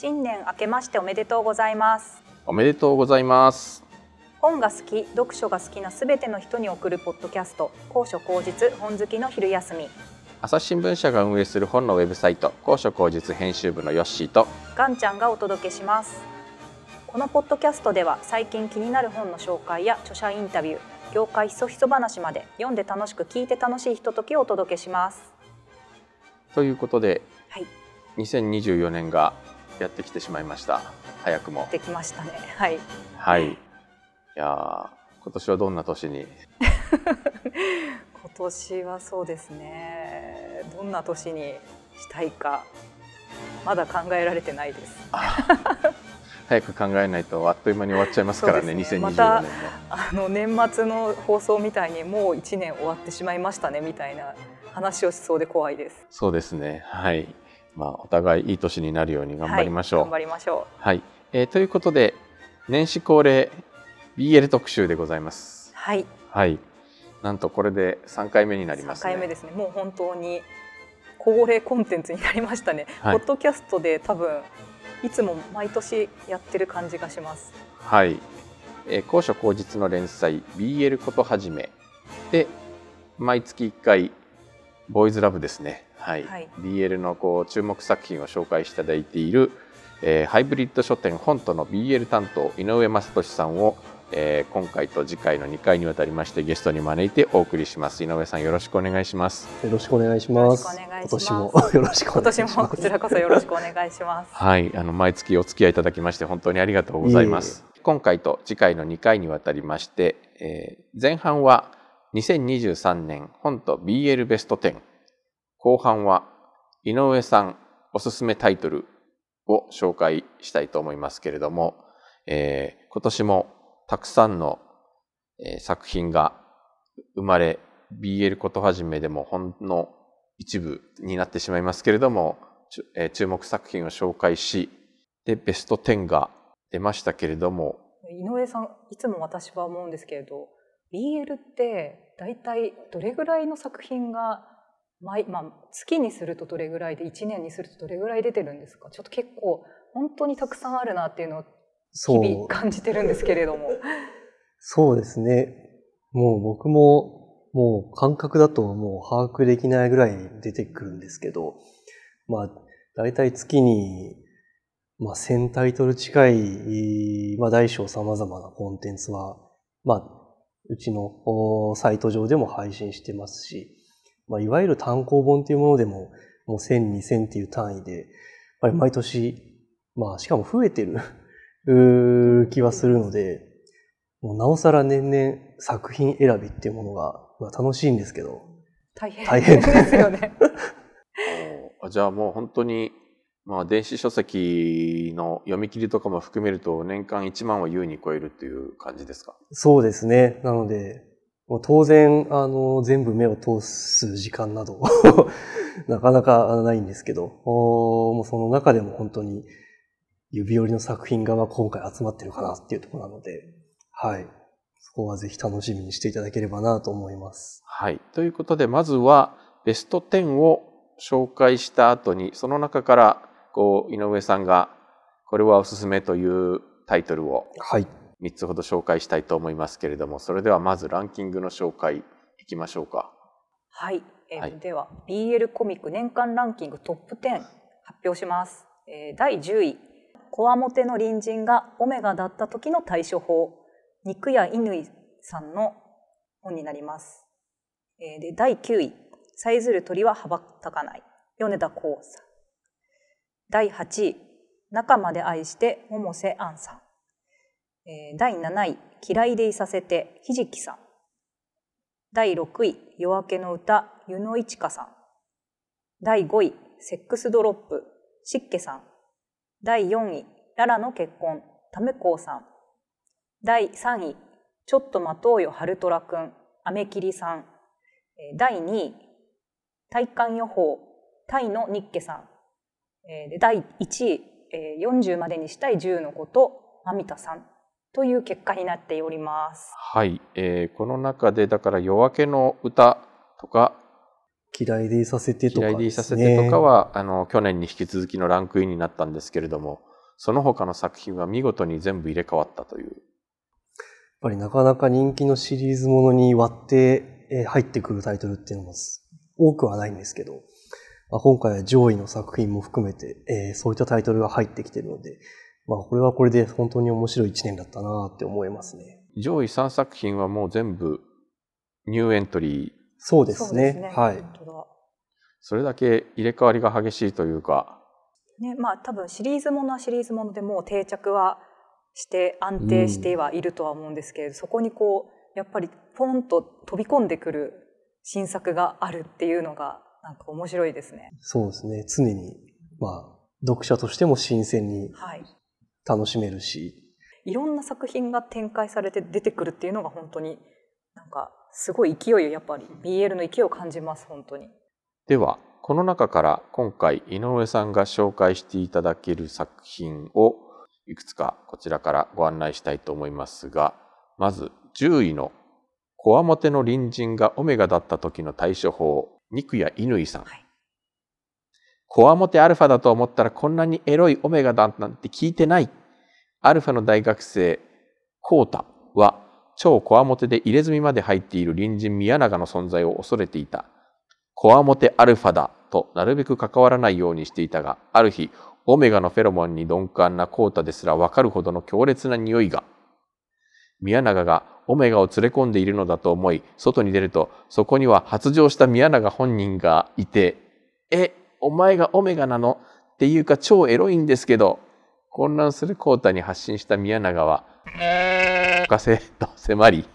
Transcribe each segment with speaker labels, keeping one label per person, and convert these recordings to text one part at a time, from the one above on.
Speaker 1: 新年明けましておめでとうございます。
Speaker 2: おめでとうございます。
Speaker 1: 本が好き読書が好きなすべての人に送るポッドキャスト高所高実本好きの昼休み。
Speaker 2: 朝日新聞社が運営する本のウェブサイト高所高実編集部のヨッシーと
Speaker 1: ガンちゃんがお届けします。このポッドキャストでは最近気になる本の紹介や著者インタビュー業界ひそひそ話まで読んで楽しく聞いて楽しいひとときをお届けします。
Speaker 2: ということで、
Speaker 1: はい。
Speaker 2: 2024年がやってきてしまいました。早くも。
Speaker 1: できましたね。はい。
Speaker 2: はい。いやー今年はどんな年に？
Speaker 1: 今年はそうですね。どんな年にしたいかまだ考えられてないです。
Speaker 2: 早く考えないとあっという間に終わっちゃいますからね
Speaker 1: ね。
Speaker 2: 2024年も、
Speaker 1: またあの年末の放送みたいにもう1年終わってしまいましたねみたいな話をしそうで怖いです。
Speaker 2: そうですね。はいまあお互いいい年になるように頑張りましょう、
Speaker 1: はい、頑張りましょ
Speaker 2: はい、えーということで年始恒例 BL 特集でございます。
Speaker 1: うはい。
Speaker 2: はい。なんとこれで3回目になりま
Speaker 1: 3
Speaker 2: すね。
Speaker 1: 回目ですね。もう本当に恒例コンテンツになりましたね、
Speaker 2: はい。
Speaker 1: ポッドキャストで多分いつも毎年やってる感じがします。
Speaker 2: はい、えー高所高実の連載 BL ことはじめ。で毎月1回ボーイズラブですねはい、
Speaker 1: はい。
Speaker 2: BL のこう注目作品を紹介していただいている、えーハイブリッド書店本との BL 担当井上正俊さんを、えー今回と次回の2回にわたりましてゲストに招いてお送りします。井上さんよろしくお願いします。
Speaker 3: よろしくお願いします。
Speaker 1: よろしくお願いします。
Speaker 3: 今年もよろしくお
Speaker 1: 今
Speaker 3: 願いします。
Speaker 1: 年もこちらこそよろしくお願いします。
Speaker 2: はい、あの毎月お付き合いいただきまして本当にありがとうございます。今回と次回の2回にわたりまして、えー前半は2023年本と BL ベスト10、後半は井上さんおすすめタイトルを紹介したいと思いますけれども、えー今年もたくさんの、えー作品が生まれ BL ことはじめでもほんの一部になってしまいますけれども、え注目作品を紹介しでベスト10が出ましたけれども。
Speaker 1: 井上さんいつも私は思うんですけれど BL って大体どれぐらいの作品が毎、まあ、月にするとどれぐらいで1年にするとどれぐらい出てるんですか？ちょっと結構本当にたくさんあるなっていうのを日々感じてるんですけれども。
Speaker 3: そうですね。もう僕も、もう感覚だともう把握できないぐらい出てくるんですけど、まあ、大体月に、まあ、1000タイトル近い、まあ、大小様々なコンテンツは、まあ、うちのおサイト上でも配信してますし、まあ、いわゆる単行本というものでも、もう1000、2000っていう単位で、やっぱり毎年、まあ、しかも増えてる 気はするので、もうなおさら年々作品選びっていうものが、まあ、楽しいんですけど、
Speaker 1: 大変
Speaker 3: 大変
Speaker 1: ですよね。
Speaker 2: あじゃあもう本当に、まあ、電子書籍の読み切りとかも含めると年間1万は優に超えるっていう感じですか？
Speaker 3: そうですね。なので、もう当然、あの、全部目を通す時間など、なかなかないんですけど、おもうその中でも本当に指折りの作品がまあ今回集まってるかなっていうところなので、はい。そこはぜひ楽しみにしていただければなと思います。
Speaker 2: はい。ということで、まずはベスト10を紹介した後に、その中から、こう、井上さんが、これはおすすめというタイトルを
Speaker 3: はい。
Speaker 2: 3つほど紹介したいと思いますけれども、それではまずランキングの紹介いきましょうか。
Speaker 1: はい、えー
Speaker 2: はい。
Speaker 1: では BL コミック年間ランキングトップ10発表します、えー第10位。こわもての隣人がオメガだった時の対処法。肉屋乾さんの本になります、えーで第9位。さえずる鳥は羽ばたかない。米田光さん。第8位。中まで愛して百瀬杏さん、えー第7位嫌いでいさせてひじきさん。第6位夜明けの歌湯野一花さん。第5位セックスドロップ湿気さん。第4位ララの結婚タメコウさん。第3位ちょっと待とうよ春虎くんアメキリさん。えー第2位体感予報タイのニッケさん。えーで第1位、えー40までにしたい10のことマミタさん。という結果になっております。
Speaker 2: はい。えーこの中で、だから夜明けの歌とか、
Speaker 3: 嫌いでいさせてとか
Speaker 2: 嫌いでいさせ
Speaker 3: ですね
Speaker 2: てとかは、あの、去年に引き続きのランクインになったんですけれども、その他の作品は見事に全部入れ替わったという。やっ
Speaker 3: ぱりなかなか人気のシリーズものに割って入ってくるタイトルっていうのも多くはないんですけど、まあ、今回は上位の作品も含めて、えー、そういったタイトルが入ってきてるので、まあこれはこれで本当に面白い一年だったなって思いますね。
Speaker 2: 上位3作品はもう全部ニューエントリー。
Speaker 3: そうですね。すねはい。
Speaker 2: それだけ入れ替わりが激しいというか。
Speaker 1: ね、まあ多分シリーズものはシリーズものでもう定着はして安定してはいるとは思うんですけれど、うん、そこにこうやっぱりポンと飛び込んでくる新作があるっていうのがなんか面白いですね。
Speaker 3: そうですね。常にまあ読者としても新鮮に楽しめるし、
Speaker 1: はい、いろんな作品が展開されて出てくるっていうのが本当になんかすごい勢いやっぱり BL の勢いを感じます本当に。
Speaker 2: ではこの中から今回井上さんが紹介していただける作品をいくつかこちらからご案内したいと思いますがまず10位の「こわもての隣人がオメガだった時の対処法」肉屋乾さん。はいこわもてアルファだと思ったらこんなにエロいオメガだなんて聞いてない。アルファの大学生、コータは超こわもてで入れ墨まで入っている隣人宮永の存在を恐れていた。こわもてアルファだとなるべく関わらないようにしていたが、ある日、オメガのフェロモンに鈍感なコータですらわかるほどの強烈な匂いが。宮永がオメガを連れ込んでいるのだと思い、外に出ると、そこには発情した宮永本人がいて、え、お前がオメガなの？っていうか超エロいんですけど、混乱するコータに発信した宮永は、かせと迫り、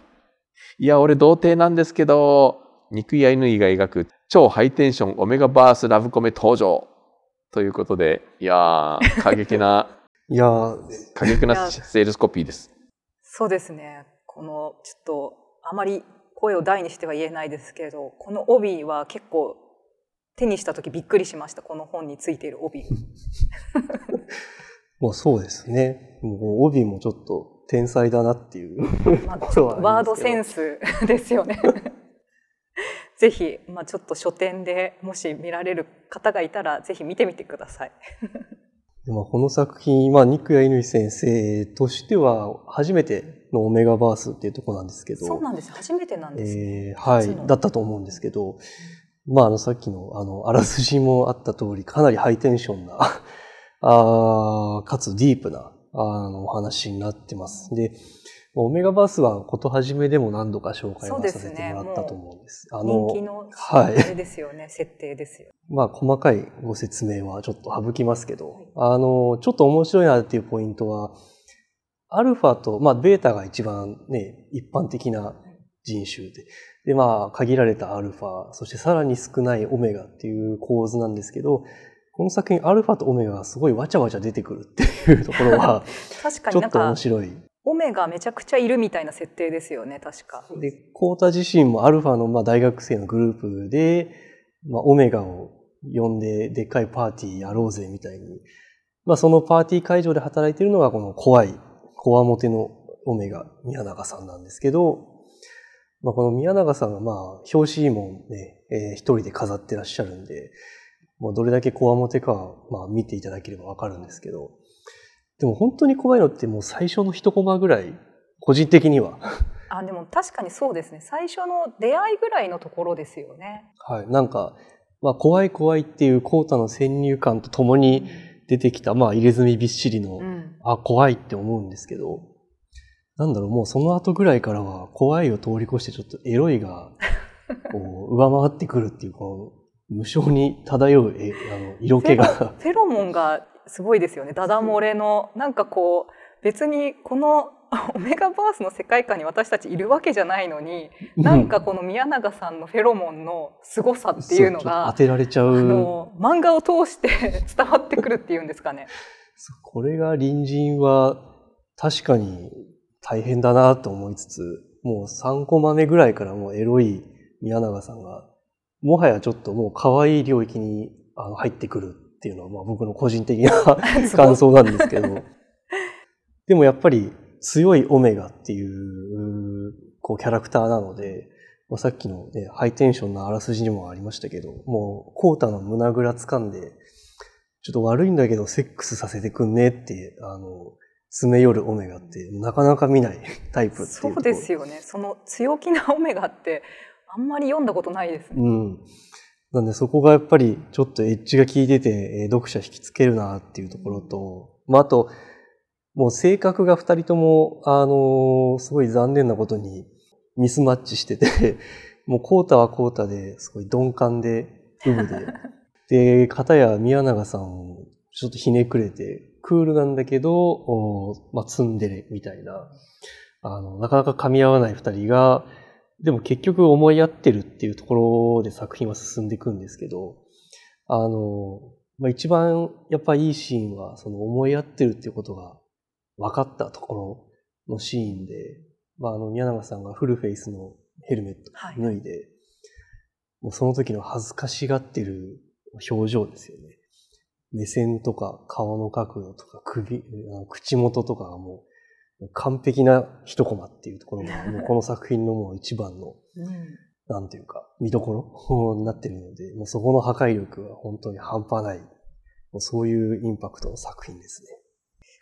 Speaker 2: いや、俺童貞なんですけど、肉や犬が描く超ハイテンションオメガバースラブコメ登場ということで、いやー、過激な、
Speaker 3: いや
Speaker 2: 過激なセールスコピーです。
Speaker 1: そうですね。この、ちょっと、あまり声を大にしては言えないですけれど、この帯は結構手にした時びっくりしました。この本についている帯。
Speaker 3: もうそうですね。もう帯もちょっと天才だなっていう、
Speaker 1: まあ、ワードセンス ですよね。ぜひ、まあ、ちょっと書店でもし見られる方がいたらぜひ見てみてください。
Speaker 3: でもこの作品、まあ、肉谷乾先生としては初めてのオメガバースっていうところなんですけど。
Speaker 1: そうなんです。初めてなんです、ね、
Speaker 3: えー、はい。だったと思うんですけど、まあ、あの、さっきの、あの、あらすじもあった通り、かなりハイテンションなあかつディープな、あの、お話になってます。で、オメガバースはことはじめでも何度か紹介はさせてもらったと思うんです。
Speaker 1: すね、あの、人気の、はい。あれですよね、設定ですよ。
Speaker 3: まあ、細かいご説明はちょっと省きますけど、はい、あの、ちょっと面白いなっていうポイントは、アルファと、まあ、ベータが一番ね、一般的な人種で、で、まあ、限られたアルファ、そしてさらに少ないオメガっていう構図なんですけど、この作品アルファとオメガがすごいわちゃわちゃ出てくるっていうところは、確かにちょっと面白い。
Speaker 1: オメガめちゃくちゃいるみたいな設定ですよね、確か。
Speaker 3: で、コータ自身もアルファのまあ大学生のグループで、まあ、オメガを呼んででっかいパーティーやろうぜみたいに。まあ、そのパーティー会場で働いているのがこの怖い、こわもてのオメガ、宮永さんなんですけど、まあ、この宮永さんがまあ、表紙もね、えー、一人で飾ってらっしゃるんで、まあ、どれだけこわもてかは、まあ、見ていただければわかるんですけど、でも本当に怖いのってもう最初の一コマぐらい、個人的には。
Speaker 1: あ、でも確かにそうですね。最初の出会いぐらいのところですよね。
Speaker 3: はい。なんか、まあ、怖い怖いっていうコータの先入観とともに出てきた、まあ、入れ墨びっしりの、うん、あ、怖いって思うんですけど、なんだろう、もうその後ぐらいからは、怖いを通り越してちょっとエロいが、こう、上回ってくるっていう、この、無性に漂うえあの色気が。フ
Speaker 1: ェロモンがすごいですよね。ダダ漏れの、なんかこう、別にこの オメガバースの世界観に私たちいるわけじゃないのに、なんかこの宮永さんのフェロモンの凄さっていうのが、
Speaker 3: 当てられちゃう。
Speaker 1: 漫画を通して 伝わってくるっていうんですかね。
Speaker 3: これが隣人は確かに大変だなと思いつつ、もう3コマ目ぐらいからもうエロい宮永さんが、もはやちょっともう可愛い領域にあの入ってくるっていうのはまあ僕の個人的な 感想なんですけど、でもやっぱり強いオメガっていうこうキャラクターなので、まあ、さっきの、ね、ハイテンションなあらすじにもありましたけど、もうコータの胸ぐら掴んで、ちょっと悪いんだけどセックスさせてくんねって、あの、詰め寄るオメガってなかなか見ない タイプっていうところ。
Speaker 1: そうですよね。その強気なオメガってあんまり読んだことないですね。
Speaker 3: うん。なんでそこがやっぱりちょっとエッジが効いてて、えー読者引きつけるなっていうところと、まああと、もう性格が二人とも、あのーすごい残念なことにミスマッチしてて、もうコータはコータですごい鈍感で、ウブで。で、片や宮永さん、ちょっとひねくれて、クールなんだけど、おまあ、ツンデレみたいな、あの、なかなか噛み合わない二人が、でも結局思い合ってるっていうところで作品は進んでいくんですけど、あの、まあ、一番やっぱいいシーンは、その思い合ってるっていうことが分かったところのシーンで、まあ、あの、宮永さんがフルフェイスのヘルメット
Speaker 1: はい
Speaker 3: 脱いで、もうその時の恥ずかしがってる表情ですよね。目線とか顔の角度とか首、口元とかがもう完璧な一コマっていうところが、もうこの作品のもう一番の、
Speaker 1: うん。
Speaker 3: なんていうか、見どころ？になってるので、もうそこの破壊力は本当に半端ない、もうそういうインパクトの作品ですね。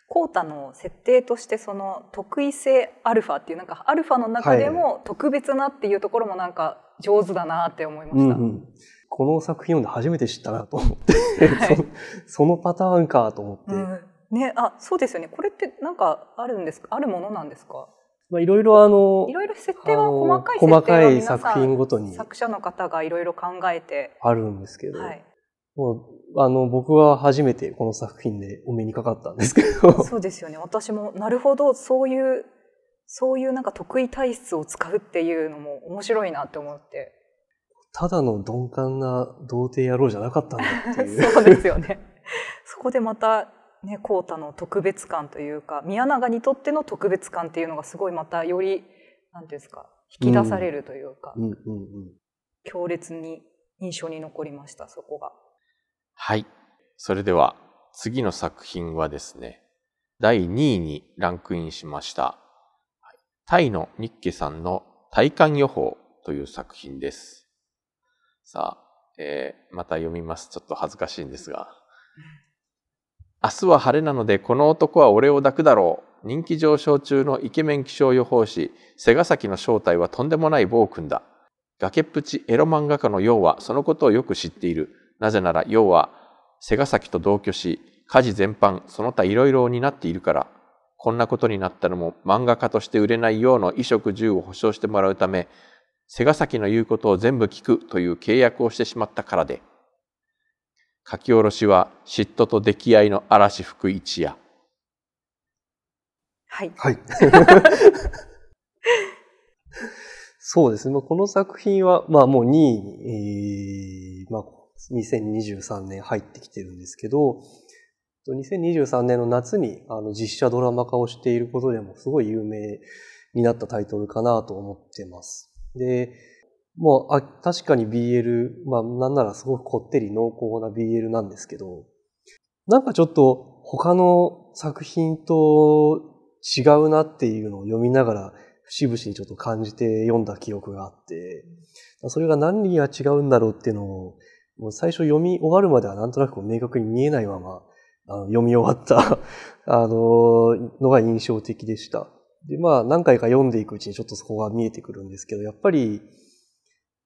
Speaker 1: コータの設定としてその特異性アルファっていうなんかアルファの中でも特別なっていうところもなんか上手だなって思いました。
Speaker 3: うんうん。この作品読んで初めて知ったなと思って、
Speaker 1: はい。
Speaker 3: そ そのパターンかと思って、
Speaker 1: うんね、あそうですよね。これってなんかあるんですか？あるものなんですか？
Speaker 3: まあいろいろあの
Speaker 1: いろいろ設定は細かい設定は
Speaker 3: 細かい作品ごとに
Speaker 1: 作者の方がいろいろ考えて、
Speaker 3: あるんですけど、
Speaker 1: はい、
Speaker 3: もうあの僕は初めてこの作品でお目にかかったんですけど、
Speaker 1: そうですよね。私もなるほどそういうそういうなんか得意体質を使うっていうのも面白いなって思って。
Speaker 3: ただの鈍感な童貞野郎じゃなかったんだっていう。
Speaker 1: そうですよね。そこでまたねコータの特別感というか宮永にとっての特別感っていうのがすごいまたよりなんていうんですか引き出されるというか、
Speaker 3: うんうんうん
Speaker 1: 強烈に印象に残りましたそこが。
Speaker 2: はい。それでは次の作品はですね、第2位にランクインしました。はいタイのニッケさんの体感予報という作品です。さあ、えーまた読みます。ちょっと恥ずかしいんですが。明日は晴れなのでこの男は俺を抱くだろう。人気上昇中のイケメン気象予報士、瀬ヶ崎の正体はとんでもない暴君だ。崖っぷちエロ漫画家のヨウはそのことをよく知っている。なぜならヨウは瀬ヶ崎と同居し、家事全般その他いろいろを担っているから。こんなことになったのも漫画家として売れないようの衣食住を保証してもらうため、瀬ヶ崎の言うことを全部聞くという契約をしてしまったからで。書き下ろしは嫉妬と溺愛の嵐吹く一夜。
Speaker 1: はい、
Speaker 3: はい。そうですね。まあこの作品は、まあもう2位に、えーまあ、2023年入ってきてるんですけど、2023年の夏にあの実写ドラマ化をしていることでもすごい有名になったタイトルかなと思ってます。で、もうあ確かに BL、まあなんならすごくこってり濃厚な BL なんですけど、なんかちょっと他の作品と違うなっていうのを読みながら節々にちょっと感じて読んだ記憶があって、それが何が違うんだろうっていうのを、もう最初読み終わるまではなんとなく明確に見えないままあの読み終わった あののが印象的でした。で、まあ何回か読んでいくうちにちょっとそこが見えてくるんですけど、やっぱり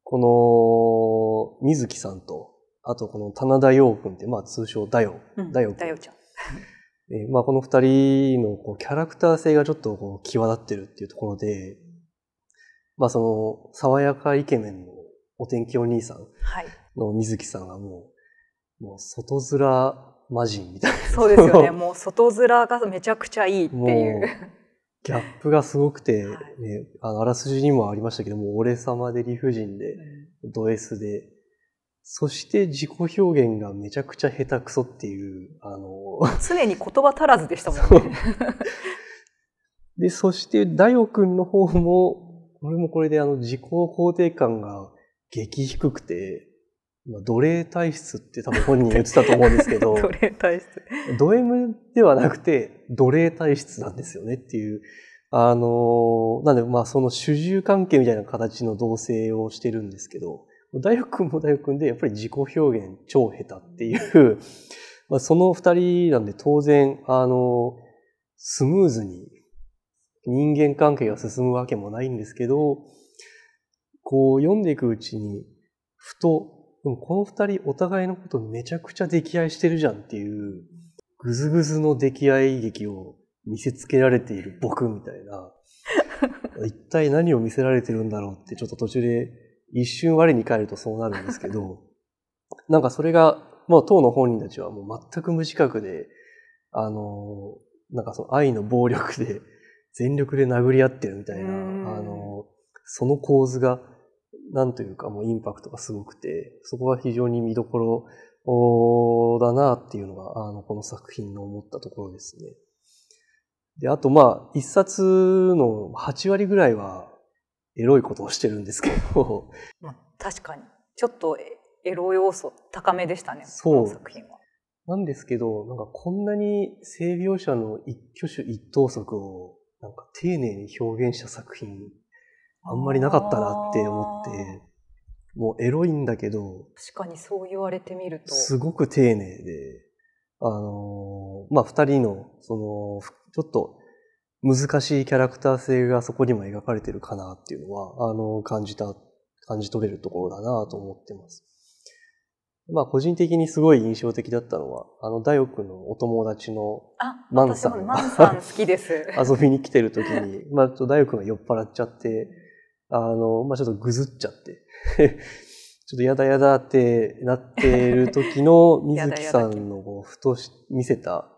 Speaker 3: この水木さんと、あとこの棚田陽君って、まあ通称ダヨ、
Speaker 1: うん
Speaker 3: ダヨ君
Speaker 1: だよちゃん。
Speaker 3: えーまあ、この二人のこうキャラクター性がちょっとこう際立ってるっていうところで、まあその爽やかイケメンのお天気お兄さん
Speaker 1: はい、
Speaker 3: の水木さんがもう、もう外面魔人みたいな。
Speaker 1: そうですよね。もう外面がめちゃくちゃいいっていう。
Speaker 3: ギャップがすごくて、
Speaker 1: は
Speaker 3: ね、あの、あらすじにもありましたけども、俺様で理不尽で、ド S で、そして自己表現がめちゃくちゃ下手くそっていう、あの、
Speaker 1: 常に言葉足らずでしたもんね。
Speaker 3: で、そして、ダヨ君の方も、これもこれであの、自己肯定感が激低くて、まあ、奴隷体質って多分本人言ってたと思うんですけど、
Speaker 1: 奴隷体質。
Speaker 3: ド M ではなくて、奴隷体質なんですよねっていう。あのなんで、まあその主従関係みたいな形の同棲をしてるんですけど、大学君も大学君でやっぱり自己表現超下手っていう、まあ、その二人なんで当然、あの、スムーズに人間関係が進むわけもないんですけど、こう読んでいくうちに、ふと、でもこの二人お互いのことめちゃくちゃ溺愛してるじゃんっていう、ぐずぐずの溺愛劇を見せつけられている僕みたいな、一体何を見せられてるんだろうってちょっと途中で一瞬我に返るとそうなるんですけど、なんかそれが、まあ当の本人たちはもう全く無自覚で、あの、なんかその愛の暴力で全力で殴り合ってるみたいな、あの、その構図が、なんというかもうインパクトがすごくて、そこが非常に見どころだなっていうのが、あの、この作品の思ったところですね。で、あとまあ、一冊の8割ぐらいはエロいことをしてるんですけど。
Speaker 1: まあ、確かに。ちょっとエロ要素高めでしたね。
Speaker 3: そう。
Speaker 1: 作品は。
Speaker 3: なんですけど、なんかこんなに性描写の一挙手一投足をなんか丁寧に表現した作品、あんまりなかったなって思って、もうエロいんだけど、
Speaker 1: 確かにそう言われてみると。
Speaker 3: すごく丁寧で、あの、まあ、二人の、その、ちょっと難しいキャラクター性がそこにも描かれてるかなっていうのは、あの、感じた、感じ取れるところだなと思ってます。まあ個人的にすごい印象的だったのは、あの大奥のお友達のマンさん
Speaker 1: マンさん好きです。
Speaker 3: 遊びに来てる時に、まあ大奥が酔っ払っちゃって、あの、まあちょっとぐずっちゃって、ちょっとやだやだってなってる時の 水木さんのこうふと見せた、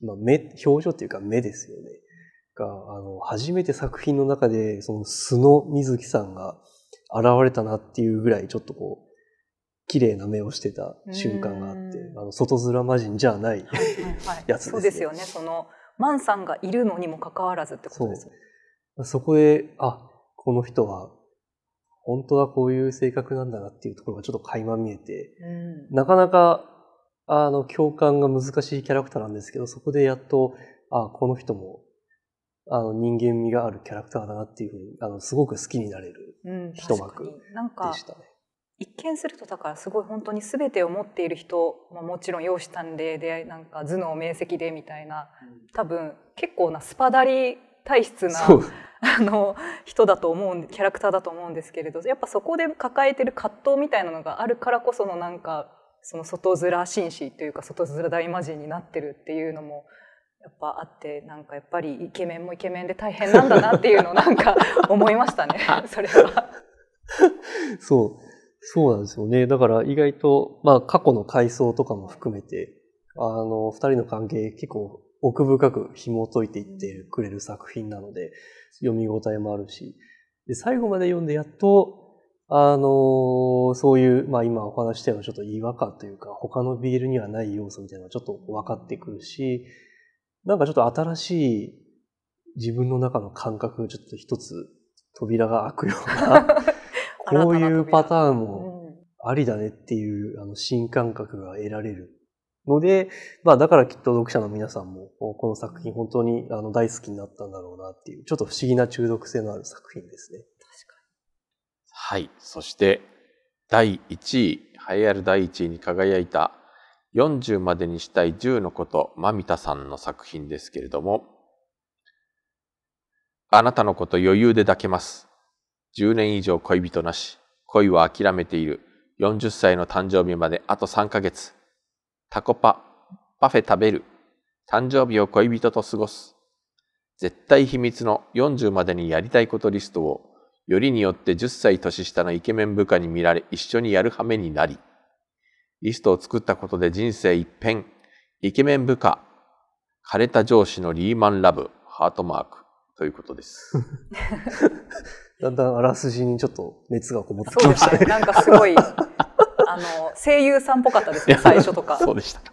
Speaker 3: まあ目、表情っていうか目ですよね。が、あの、初めて作品の中でその素の水木さんが現れたなっていうぐらいちょっとこう、綺麗な目をしてた瞬間があって、あの外面魔人じゃないやつです、ね、
Speaker 1: そうですよね。その、マンさんがいるのにもかかわらずってことです
Speaker 3: そそこで、あ、この人は、本当はこういう性格なんだなっていうところがちょっと垣間見えて、うん、なかなか、あの、共感が難しいキャラクターなんですけど、そこでやっと、あ、この人も、あの、人間味があるキャラクターだなっていうふうに、あの、すごく好きになれる一幕でしたね。うん
Speaker 1: 一見するとだからすごい本当に全てを持っている人、まあ、もちろん容姿端麗でなんか頭脳明晰でみたいな多分結構なスパダリ体質なあの人だと思うキャラクターだと思うんですけれどやっぱそこで抱えてる葛藤みたいなのがあるからこそのなんかその外面紳士というか外面大魔人になってるっていうのもやっぱあってなんかやっぱりイケメンもイケメンで大変なんだなっていうのをなんか 思いましたねそれは。
Speaker 3: そうそうなんですよね。だから意外と、まあ過去の回想とかも含めて、あの、二人の関係結構奥深く紐解いていってくれる作品なので、読み応えもあるし、で、最後まで読んでやっと、あの、そういう、まあ今お話したようなちょっと違和感というか、他のビールにはない要素みたいなのがちょっと分かってくるし、なんかちょっと新しい自分の中の感覚がちょっと一つ扉が開くような こういうパターンもありだねっていう、あの新感覚が得られるので、まあだからきっと読者の皆さんもこの作品本当にあの大好きになったんだろうなっていう、ちょっと不思議な中毒性のある作品ですね。確かに。
Speaker 2: はい。そして第1位、栄えある第1位に輝いた40までにしたい10のこと、まみたさんの作品ですけれども、あなたのこと余裕で抱けます。10年以上恋人なし、恋は諦めている。40歳の誕生日まであと3ヶ月。タコパ、パフェ食べる。誕生日を恋人と過ごす。絶対秘密の40までにやりたいことリストを、よりによって10歳年下のイケメン部下に見られ一緒にやる羽目になり、リストを作ったことで人生一変、イケメン部下、枯れた上司のリーマンラブ、ハートマークということです。
Speaker 3: だんだんあらすじにちょっと熱がこもってきましたね。
Speaker 1: ねなんかすごい、あの、声優さんっぽかったですね、最初とか。
Speaker 2: そうでした。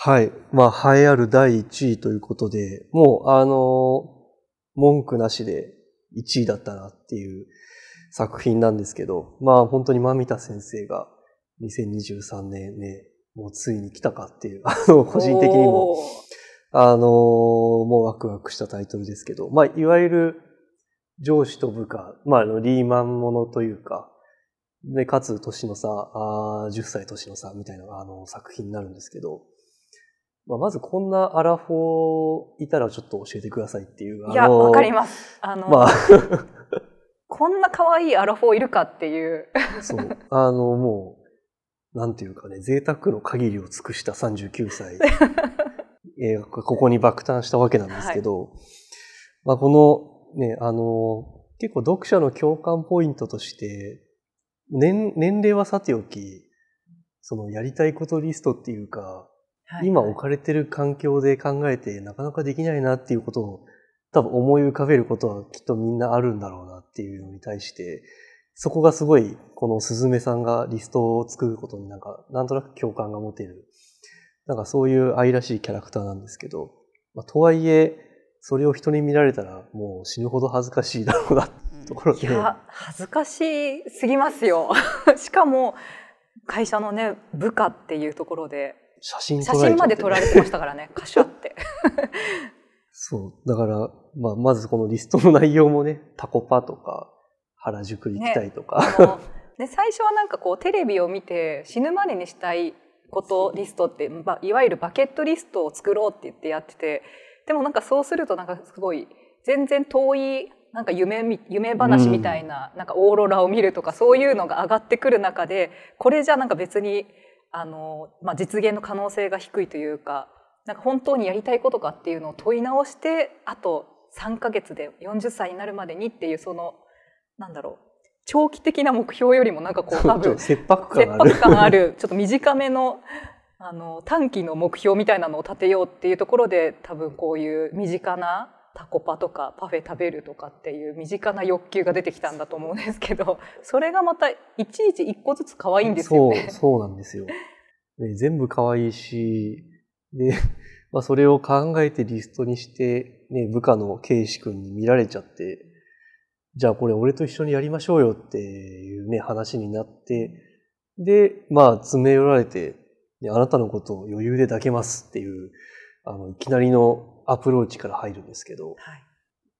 Speaker 3: はい。まあ、栄えある第1位ということで、もう、あの、文句なしで1位だったなっていう作品なんですけど、まあ、本当にマミタ先生が2023年ね、もうついに来たかっていう、あの、個人的にもあのもうワクワクしたタイトルですけど、まあ、いわゆる上司と部下、まあ、リーマンものというか、で、かつ年の差、あー10歳年の差みたいなあの作品になるんですけど、まあ、まずこんなアラフォーいたらちょっと教えてくださいっていう。
Speaker 1: いや、わかります。あの、
Speaker 3: まあ、
Speaker 1: こんな可愛いアラフォーいるかっていう。
Speaker 3: そう。あの、もう、なんていうかね、贅沢の限りを尽くした39歳。えーここに爆誕したわけなんですけど、まあ、この、ね、あの、結構読者の共感ポイントとして、年、年齢はさておき、そのやりたいことリストっていうか、今置かれてる環境で考えてなかなかできないなっていうことを多分思い浮かべることはきっとみんなあるんだろうなっていうのに対して、そこがすごいこのすずめさんがリストを作ることになんかなんとなく共感が持てる。なんかそういう愛らしいキャラクターなんですけど、まあ、とはいえ、それを人に見られたらもう死ぬほど恥ずかしいだろうなところで。
Speaker 1: いや、恥ずかしすぎますよ。しかも、会社のね、部下っていうところで、
Speaker 3: 写真
Speaker 1: 写
Speaker 3: 撮られちゃって
Speaker 1: 真まで撮られてましたからね、カシャって。
Speaker 3: そう。だから、まあ、まずこのリストの内容もね、タコパとか、原宿行きたいとか、
Speaker 1: あので最初はなんかこうテレビを見て死ぬまでにしたいことリストって、ばいわゆるバケットリストを作ろうって言ってやっててでもなんかそうするとなんかすごい全然遠いなんか夢み夢話みたいな,、なんかオーロラを見るとかそういうのが上がってくる中でこれじゃなんか別にあの、まあ、実現の可能性が低いというかなんか本当にやりたいことかっていうのを問い直してあと3ヶ月で40歳になるまでにっていうそのなんだろう長期的な目標よりもなんかこう多分
Speaker 3: 切迫
Speaker 1: 切
Speaker 3: 感がある。
Speaker 1: 迫感あるちょっと短めのあの短期の目標みたいなのを立てようっていうところで多分こういう身近なタコパとかパフェ食べるとかっていう身近な欲求が出てきたんだと思うんですけどそれがまたいちいち一個ずつ可愛いんですよね。
Speaker 3: そう、そうなんですよ。ね全部可愛いし、で、まあそれを考えてリストにして、ね、部下のケイシ君に見られちゃって、じゃあこれ俺と一緒にやりましょうよっていうね、話になって、で、まあ詰め寄られて、ねあなたのことを余裕で抱けますっていう、あの、いきなりのアプローチから入るんですけど、
Speaker 1: はい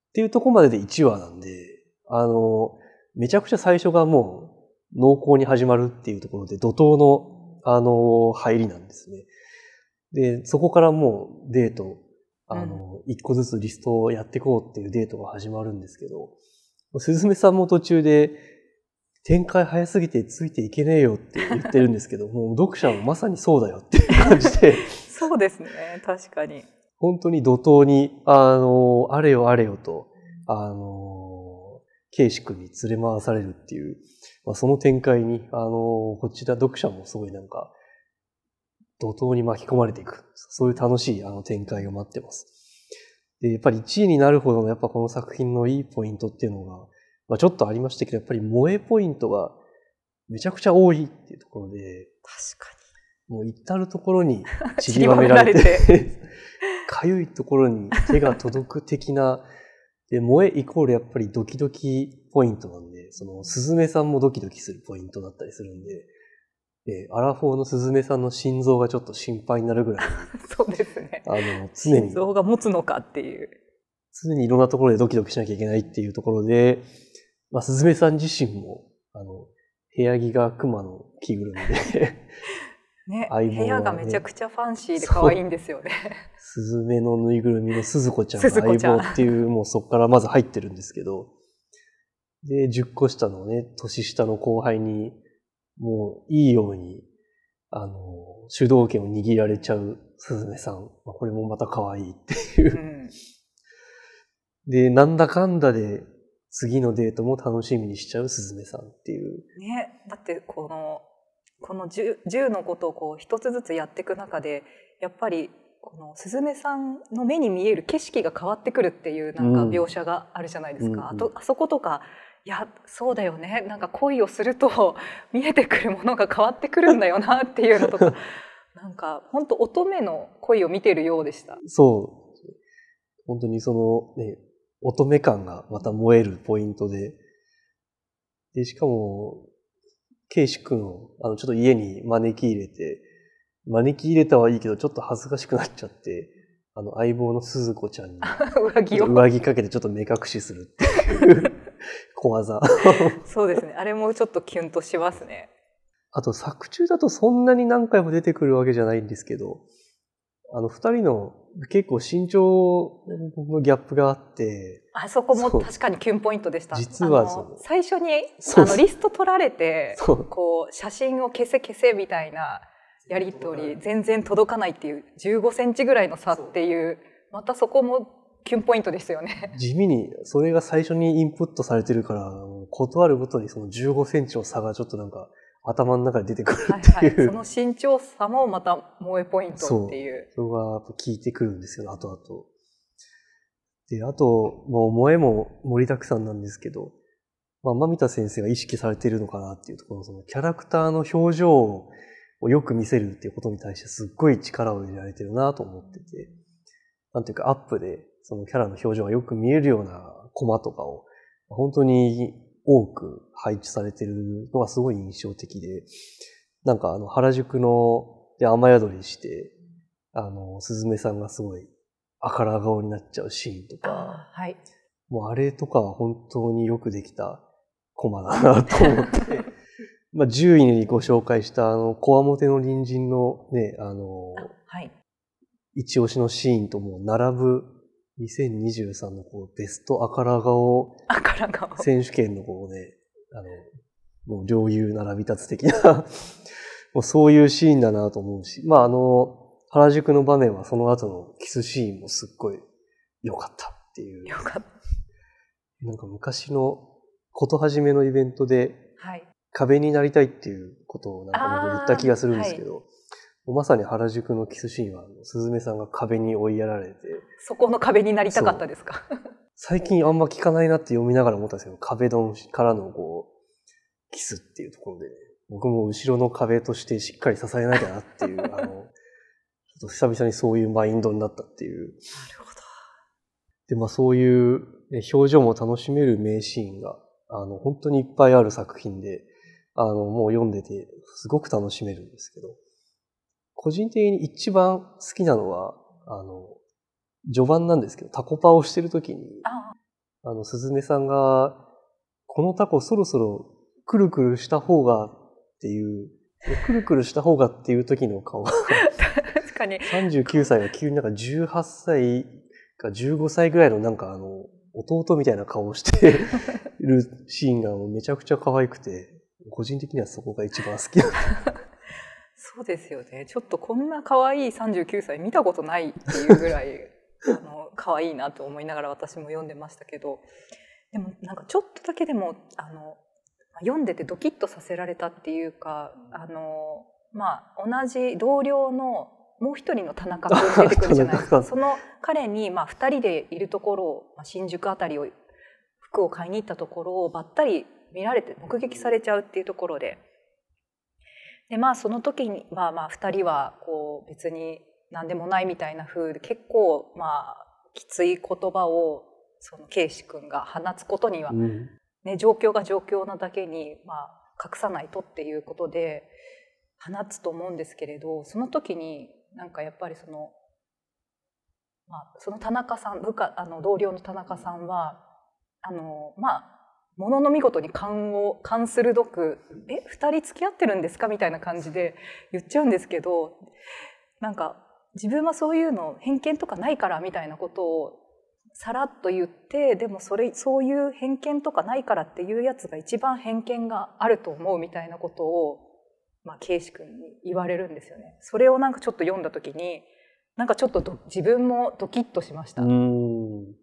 Speaker 3: っていうところまでで1話なんで、あの、めちゃくちゃ最初がもう濃厚に始まるっていうところで怒涛の、あの、入りなんですね。で、そこからもうデート、あの、一個ずつリストをやっていこうっていうデートが始まるんですけど、すずめさんも途中で、展開早すぎてついていけねえよって言ってるんですけど、もう読者もまさにそうだよっていう感じで、
Speaker 1: そうですね確かに。
Speaker 3: 本当に怒涛に、あの、あれよあれよと、あの、ケイシ君に連れ回されるっていう、まあ、その展開に、あの、こちら読者もすごいなんか、怒涛に巻き込まれていく。そういう楽しいあの展開が待ってます。で、やっぱり1位になるほどのやっぱこの作品のいいポイントっていうのが、まあ、ちょっとありましたけど、やっぱり萌えポイントがめちゃくちゃ多いっていうところで、
Speaker 1: 確か
Speaker 3: もう至るところに 散りばめられて、かゆいところに手が届く的な、で、萌えイコールやっぱりドキドキポイントなんで、その、スズメさんもドキドキするポイントだったりするんで、で、アラフォーのスズメさんの心臓がちょっと心配になるぐらい、
Speaker 1: に そうですね。
Speaker 3: あの、常に
Speaker 1: 心、臓が持つのかっていう。
Speaker 3: 常にいろんなところでドキドキしなきゃいけないっていうところで、まあ、スズメさん自身も、あの、部屋着が熊の着ぐるみで、
Speaker 1: ね、
Speaker 3: ね
Speaker 1: 部屋がめちゃくちゃファンシーで可愛いんですよね。
Speaker 3: スズメのぬいぐるみの鈴子ちゃんが相棒っていう、もうそこからまず入ってるんですけど、で、10個下のね、年下の後輩に、もういいように、あの、主導権を握られちゃうスズメさん。まあこれもまた可愛いっていうう。
Speaker 1: ん、
Speaker 3: で、なんだかんだで次のデートも楽しみにしちゃうスズメさんっていう。
Speaker 1: ね、だってこのこの 10, 10のことをこう一つずつやっていく中でやっぱりこのスズメさんの目に見える景色が変わってくるっていうなんか
Speaker 3: うん
Speaker 1: 描写があるじゃないですか、
Speaker 3: うんうん
Speaker 1: あとあそことかいやそうだよねなんか恋をすると 見えてくるものが変わってくるんだよなっていうのとか なんか本当乙女の恋を見てるようでした。
Speaker 3: そう。本当にそのね、乙女感がまた燃えるポイントで、で、しかも、ケイシ君を、あの、ちょっと家に招き入れて、招き入れたはいいけど、ちょっと恥ずかしくなっちゃって、あの、相棒の鈴子ちゃんに、
Speaker 1: 上着を
Speaker 3: 上着かけてちょっと目隠しするっていう。小技。
Speaker 1: そうですね。あれもちょっとキュンとしますね。
Speaker 3: あと作中だとそんなに何回も出てくるわけじゃないんですけど、あの二人の結構身長のギャップがあって、
Speaker 1: あそこも確かにキュンポイントでした。
Speaker 3: 実は
Speaker 1: あの
Speaker 3: そう
Speaker 1: 最初にあのリスト取られて、こう写真を消せ消せみたいなやり取り全然届かないっていう15センチぐらいの差っていうまたそこもキュンポイントですよね。
Speaker 3: 地味にそれが最初にインプットされてるから、断るごとにその15センチの差がちょっとなんか頭の中で出てくる
Speaker 1: はい
Speaker 3: って
Speaker 1: はいい、
Speaker 3: う。
Speaker 1: その身長差もまた萌えポイントっていう。
Speaker 3: それがやっぱ効いてくるんですよ、後々。で、あと、もう萌えも盛りだくさんなんですけど、まあ、マミタ先生が意識されているのかなっていうところの、そのキャラクターの表情をよく見せるっていうことに対してすっごい力を入れられてるなと思ってて、なんていうかアップでそのキャラの表情がよく見えるようなコマとかを本当に多く配置されてるのがすごい印象的で、なんかあの原宿ので雨宿りして、あの、すずめさんがすごい赤ら顔になっちゃうシーンとか、
Speaker 1: はい。
Speaker 3: もうあれとかは本当によくできたコマだなと思って、まあ10位にご紹介したあの、こわもての隣人のね、あの、
Speaker 1: はい。
Speaker 3: 一押しのシーンともう並ぶ2023のこうベスト赤ら顔
Speaker 1: あから顔。
Speaker 3: 選手権のこうね、あの、もう両雄並び立つ的な、もうそういうシーンだなと思うし、まああの、原宿の場面はその後のキスシーンもすっごい良かったっていう。
Speaker 1: よかっ
Speaker 3: なんか昔のことはじめのイベントで
Speaker 1: た。はい。
Speaker 3: 壁になりたいっていうことをなんか僕言った気がするんですけど、もうまさに原宿のキスシーンは、すずめさんが壁に追いやられて、
Speaker 1: そこの壁になりたかったですか？
Speaker 3: 最近あんま聞かないなって読みながら思ったんですけど、壁ドンからのこう、キスっていうところで、僕も後ろの壁としてしっかり支えなきゃなっていう、あの、ちょっと久々にそういうマインドになったっていう。
Speaker 1: なるほど。
Speaker 3: で、まあそういう、ね、表情も楽しめる名シーンが、あの、本当にいっぱいある作品で、あの、もう読んでて、すごく楽しめるんですけど、個人的に一番好きなのは、あの、序盤なんですけど、タコパをしてる時に、
Speaker 1: あ
Speaker 3: あの、すずめさんが、このタコそろそろくるくるした方がっていう、くるくるした方がっていう時の顔。が、
Speaker 1: 確かに。
Speaker 3: 39歳が急になんか18歳か15歳ぐらいのなんかあの、弟みたいな顔をしてるシーンがめちゃくちゃ可愛くて、個人的にはそこが一番好きなんで
Speaker 1: そうですよね。ちょっとこんな可愛い39歳見たことないっていうぐらい あの可愛いなと思いながら私も読んでましたけど、でもなんかちょっとだけでもあの読んでてドキッとさせられたっていうか、あのまあ同じ同僚のもう一人の田中君出てくるじゃないですか。その彼にまあ二人でいるところを、まあ、新宿あたりを服を買いに行ったところをばったり見られて目撃されちゃうっていうところで。でまあその時にまあまあ2人はこう別に何でもないみたいな風で結構まあきつい言葉をその圭司君が放つことには、
Speaker 3: うん。
Speaker 1: ね、状況が状況なだけに、まあ、隠さないとっていうことで放つと思うんですけれどその時になんかやっぱりその,、まあ、その田中さん部下あの同僚の田中さんはあのまあものの見事に勘を勘鋭く「え二人付き合ってるんですか?」みたいな感じで言っちゃうんですけどなんか自分はそういうの偏見とかないからみたいなことをさらっと言ってでもそれそういう偏見とかないからっていうやつが一番偏見があると思うみたいなことを、まあ、圭司君に言われるんですよね。それをなんかちょっと読んだ時になんかちょっとど自分もドキッとしました。
Speaker 3: うん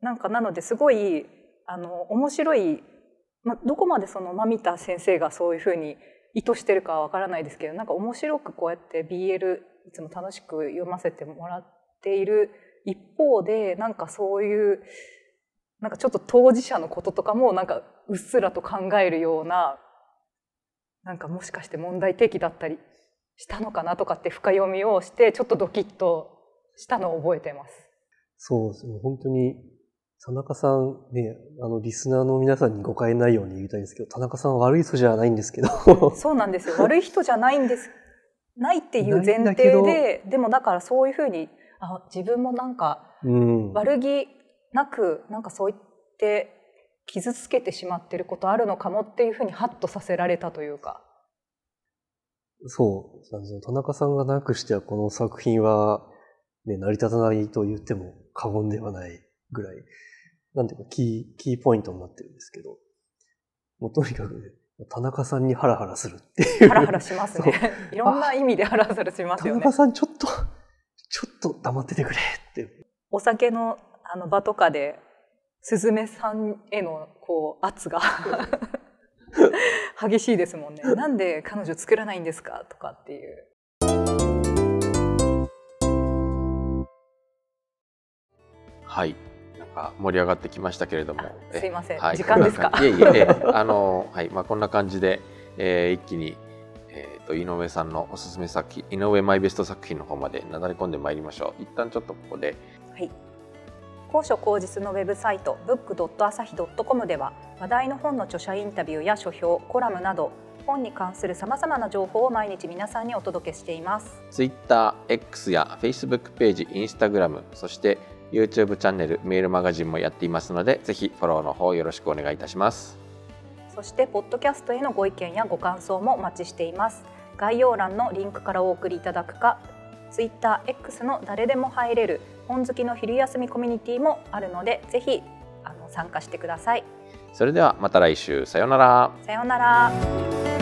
Speaker 1: なんかなのですごいあの面白い、ま、どこまでそのマミタ先生がそういうふうに意図してるかはわからないですけどなんか面白くこうやって BL いつも楽しく読ませてもらっている一方でなんかそういうなんかちょっと当事者のこととかもなんかうっすらと考えるようななんかもしかして問題提起だったりしたのかなとかって深読みをしてちょっとドキッとしたのを覚えてます。
Speaker 3: そうですね。本当に、田中さんね、あの、リスナーの皆さんに誤解ないように言いたいんですけど、田中さんは悪い人じゃないんですけど、
Speaker 1: そうなんですよ悪い人じゃないんですないっていう前提ででもだからそういうふうにあ自分もなんか
Speaker 3: うん。
Speaker 1: 悪気なくなんかそう言って傷つけてしまってることあるのかもっていうふうにハッとさせられたというか。
Speaker 3: そう。田中さんがなくしてはこの作品は、ね、成り立たないと言っても過言ではないぐらい、なんていうかキー、キーポイントになってるんですけど、もうとにかくね、田中さんにハラハラするっていう。
Speaker 1: ハラハラしますね。いろんな意味でハラハラしますよね
Speaker 3: 田中。さんちょっと、ちょっと黙っててくれって。
Speaker 1: お酒のあの場とかで、すずめさんへのこう圧が 激しいですもんね。なんで彼女作らないんですかとかっていう。
Speaker 2: はい。なんか盛り上がってきましたけれども。
Speaker 1: すいません、
Speaker 2: はい
Speaker 1: 時間ですか？
Speaker 2: いえいえ、ええあの、はい、まあ、こんな感じで、えー一気に。えーと井上さんのおすすめ作品井上マイベスト作品の方までなだれ込んでまいりましょう一旦ちょっとここで
Speaker 1: はい。高所高実のウェブサイト book.asahi.com では話題の本の著者インタビューや書評、コラムなど本に関するさまざまな情報を毎日皆さんにお届けしています。
Speaker 2: TwitterX や Facebook ページ Instagram そして YouTube チャンネルメールマガジンもやっていますのでぜひフォローの方よろしくお願いいたします
Speaker 1: そしてポッドキャストへのご意見やご感想もお待ちしています。概要欄のリンクからお送りいただくか、TwitterX の誰でも入れる本好きの昼休みコミュニティもあるので、ぜひあの参加してください。
Speaker 2: それではまた来週さようなら
Speaker 1: さようなら。